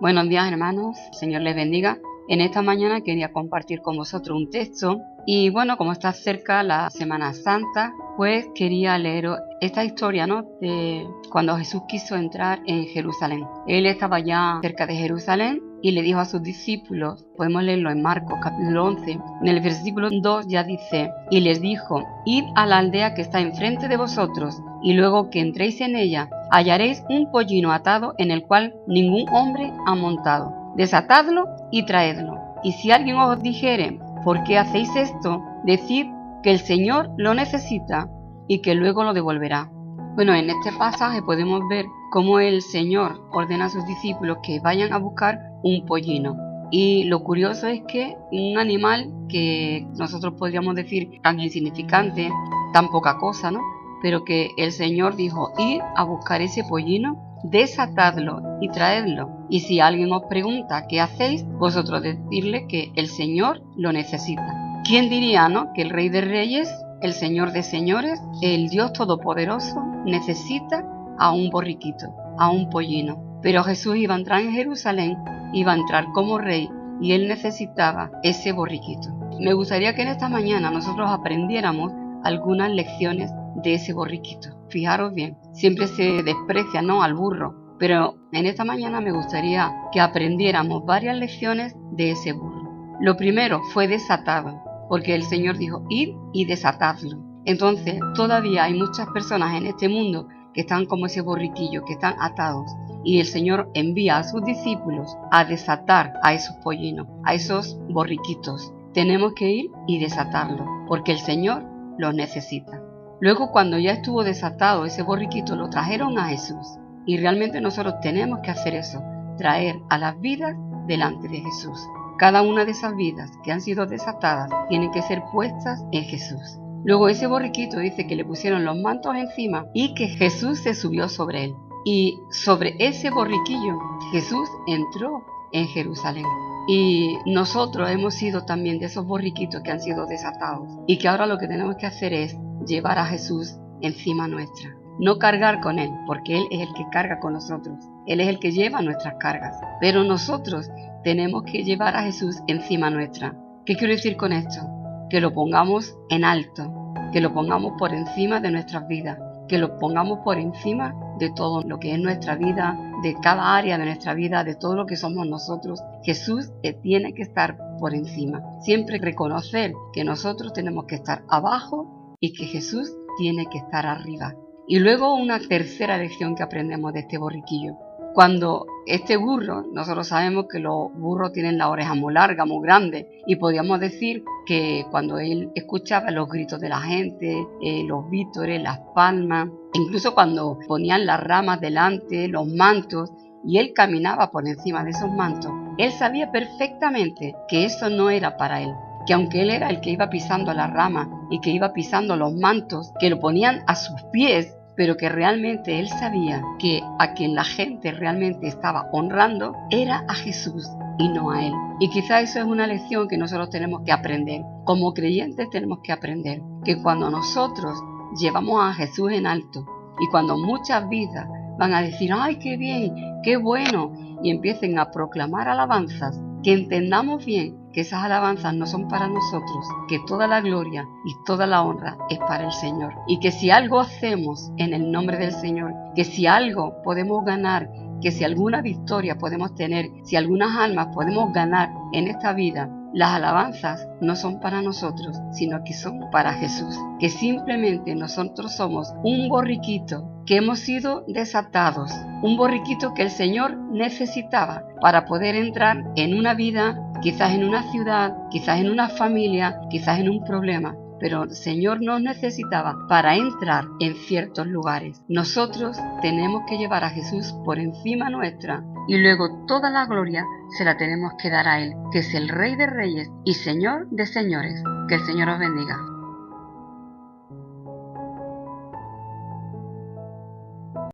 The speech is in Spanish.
Buenos días hermanos, Señor les bendiga. En esta mañana quería compartir con vosotros un texto y bueno, como está cerca la Semana Santa, pues quería leer esta historia, ¿no? De cuando Jesús quiso entrar en Jerusalén. Él estaba ya cerca de Jerusalén y le dijo a sus discípulos, podemos leerlo en Marcos capítulo 11, en el versículo 2 ya dice, y les dijo, id a la aldea que está enfrente de vosotros, y luego que entréis en ella, hallaréis un pollino atado en el cual ningún hombre ha montado. Desatadlo y traedlo. Y si alguien os dijere, ¿por qué hacéis esto? Decid que el Señor lo necesita y que luego lo devolverá. Bueno, en este pasaje podemos ver cómo el Señor ordena a sus discípulos que vayan a buscar un pollino. Y lo curioso es que un animal que nosotros podríamos decir tan insignificante, tan poca cosa, ¿no? Pero que el Señor dijo, ir a buscar ese pollino, desatadlo y traedlo. Y si alguien os pregunta qué hacéis, vosotros decirle que el Señor lo necesita. ¿Quién diría, no? Que el Rey de Reyes, el Señor de Señores, el Dios Todopoderoso, necesita a un borriquito, a un pollino. Pero Jesús iba a entrar en Jerusalén, iba a entrar como rey y él necesitaba ese borriquito. Me gustaría que en esta mañana nosotros aprendiéramos algunas lecciones de ese borriquito. Fijaros bien, siempre se desprecia ¿no? al burro, pero en esta mañana me gustaría que aprendiéramos varias lecciones de ese burro. Lo primero fue desatado, porque el Señor dijo, id y desatadlo. Entonces, todavía hay muchas personas en este mundo que están como ese borriquillo, que están atados. Y el Señor envía a sus discípulos a desatar a esos pollinos, a esos borriquitos. Tenemos que ir y desatarlo, porque el Señor los necesita. Luego cuando ya estuvo desatado ese borriquito, lo trajeron a Jesús. Y realmente nosotros tenemos que hacer eso, traer a las vidas delante de Jesús. Cada una de esas vidas que han sido desatadas tienen que ser puestas en Jesús. Luego ese borriquito dice que le pusieron los mantos encima y que Jesús se subió sobre él. Y sobre ese borriquillo Jesús entró en Jerusalén. Y nosotros hemos sido también de esos borriquitos que han sido desatados y que ahora lo que tenemos que hacer es llevar a Jesús encima nuestra. No cargar con Él, porque Él es el que carga con nosotros. Él es el que lleva nuestras cargas. Pero nosotros tenemos que llevar a Jesús encima nuestra. ¿Qué quiero decir con esto? Que lo pongamos en alto, que lo pongamos por encima de nuestras vidas, que lo pongamos por encima de todo lo que es nuestra vida, de cada área de nuestra vida, de todo lo que somos nosotros. Jesús tiene que estar por encima. Siempre reconocer que nosotros tenemos que estar abajo y que Jesús tiene que estar arriba. Y luego una tercera lección que aprendemos de este borriquillo. Cuando este burro, nosotros sabemos que los burros tienen la oreja muy larga, muy grande, y podríamos decir que cuando él escuchaba los gritos de la gente, eh, los vítores, las palmas, incluso cuando ponían las ramas delante, los mantos, y él caminaba por encima de esos mantos, él sabía perfectamente que eso no era para él, que aunque él era el que iba pisando la rama y que iba pisando los mantos que lo ponían a sus pies, pero que realmente él sabía que a quien la gente realmente estaba honrando era a Jesús y no a él. Y quizá eso es una lección que nosotros tenemos que aprender. Como creyentes tenemos que aprender que cuando nosotros llevamos a Jesús en alto y cuando muchas vidas van a decir, ay, qué bien, qué bueno, y empiecen a proclamar alabanzas, que entendamos bien que esas alabanzas no son para nosotros, que toda la gloria y toda la honra es para el Señor. Y que si algo hacemos en el nombre del Señor, que si algo podemos ganar, que si alguna victoria podemos tener, si algunas almas podemos ganar en esta vida, las alabanzas no son para nosotros, sino que son para Jesús. Que simplemente nosotros somos un borriquito que hemos sido desatados, un borriquito que el Señor necesitaba para poder entrar en una vida, quizás en una ciudad, quizás en una familia, quizás en un problema, pero el Señor nos necesitaba para entrar en ciertos lugares. Nosotros tenemos que llevar a Jesús por encima nuestra y luego toda la gloria se la tenemos que dar a Él, que es el Rey de Reyes y Señor de Señores. Que el Señor os bendiga.